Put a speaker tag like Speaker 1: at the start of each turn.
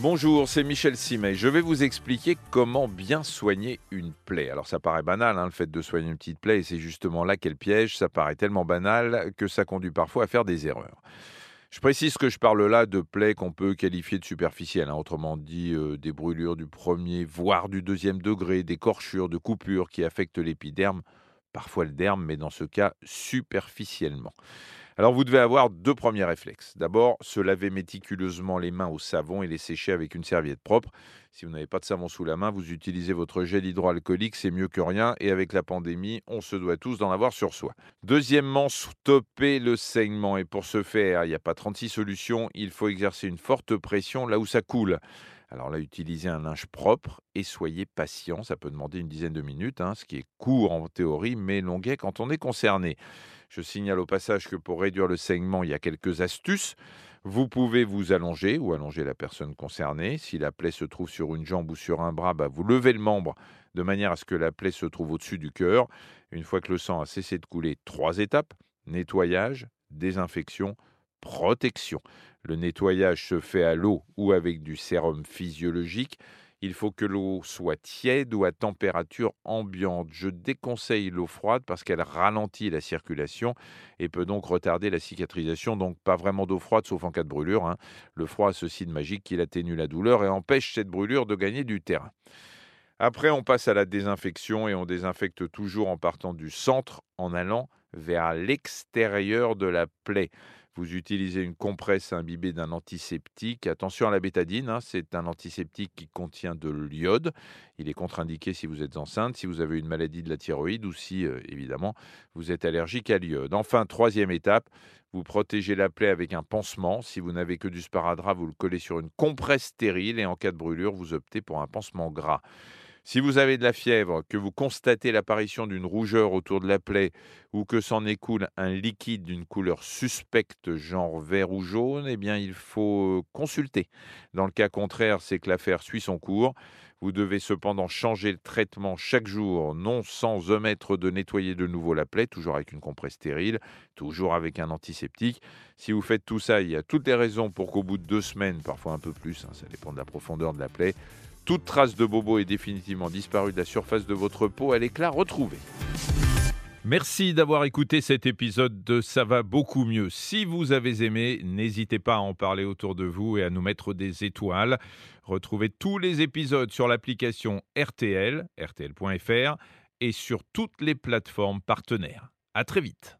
Speaker 1: Bonjour, c'est Michel Simet. Je vais vous expliquer comment bien soigner une plaie. Alors ça paraît banal, hein, le fait de soigner une petite plaie, et c'est justement là qu'elle piège. Ça paraît tellement banal que ça conduit parfois à faire des erreurs. Je précise que je parle là de plaies qu'on peut qualifier de superficielles, hein, autrement dit euh, des brûlures du premier, voire du deuxième degré, des corchures, de coupures qui affectent l'épiderme, parfois le derme, mais dans ce cas superficiellement. Alors vous devez avoir deux premiers réflexes. D'abord, se laver méticuleusement les mains au savon et les sécher avec une serviette propre. Si vous n'avez pas de savon sous la main, vous utilisez votre gel hydroalcoolique, c'est mieux que rien. Et avec la pandémie, on se doit tous d'en avoir sur soi. Deuxièmement, stopper le saignement. Et pour ce faire, il n'y a pas 36 solutions. Il faut exercer une forte pression là où ça coule. Alors là, utilisez un linge propre et soyez patient. Ça peut demander une dizaine de minutes, hein, ce qui est court en théorie, mais longuet quand on est concerné. Je signale au passage que pour réduire le saignement, il y a quelques astuces. Vous pouvez vous allonger ou allonger la personne concernée. Si la plaie se trouve sur une jambe ou sur un bras, bah, vous levez le membre de manière à ce que la plaie se trouve au-dessus du cœur. Une fois que le sang a cessé de couler, trois étapes nettoyage, désinfection, protection. Le nettoyage se fait à l'eau ou avec du sérum physiologique. Il faut que l'eau soit tiède ou à température ambiante. Je déconseille l'eau froide parce qu'elle ralentit la circulation et peut donc retarder la cicatrisation. Donc pas vraiment d'eau froide sauf en cas de brûlure. Hein. Le froid a ceci de magique qu'il atténue la douleur et empêche cette brûlure de gagner du terrain. Après, on passe à la désinfection et on désinfecte toujours en partant du centre en allant vers l'extérieur de la plaie. Vous utilisez une compresse imbibée d'un antiseptique. Attention à la bétadine, hein, c'est un antiseptique qui contient de l'iode. Il est contre-indiqué si vous êtes enceinte, si vous avez une maladie de la thyroïde ou si, euh, évidemment, vous êtes allergique à l'iode. Enfin, troisième étape, vous protégez la plaie avec un pansement. Si vous n'avez que du sparadrap, vous le collez sur une compresse stérile et en cas de brûlure, vous optez pour un pansement gras. Si vous avez de la fièvre, que vous constatez l'apparition d'une rougeur autour de la plaie ou que s'en écoule un liquide d'une couleur suspecte, genre vert ou jaune, eh bien il faut consulter. Dans le cas contraire, c'est que l'affaire suit son cours. Vous devez cependant changer le traitement chaque jour, non sans omettre de nettoyer de nouveau la plaie, toujours avec une compresse stérile, toujours avec un antiseptique. Si vous faites tout ça, il y a toutes les raisons pour qu'au bout de deux semaines, parfois un peu plus, hein, ça dépend de la profondeur de la plaie, toute trace de bobo est définitivement disparue de la surface de votre peau, elle est là retrouvée. Merci d'avoir écouté cet épisode de Ça va beaucoup mieux. Si vous avez aimé, n'hésitez pas à en parler autour de vous et à nous mettre des étoiles. Retrouvez tous les épisodes sur l'application RTL, rtl.fr et sur toutes les plateformes partenaires. À très vite.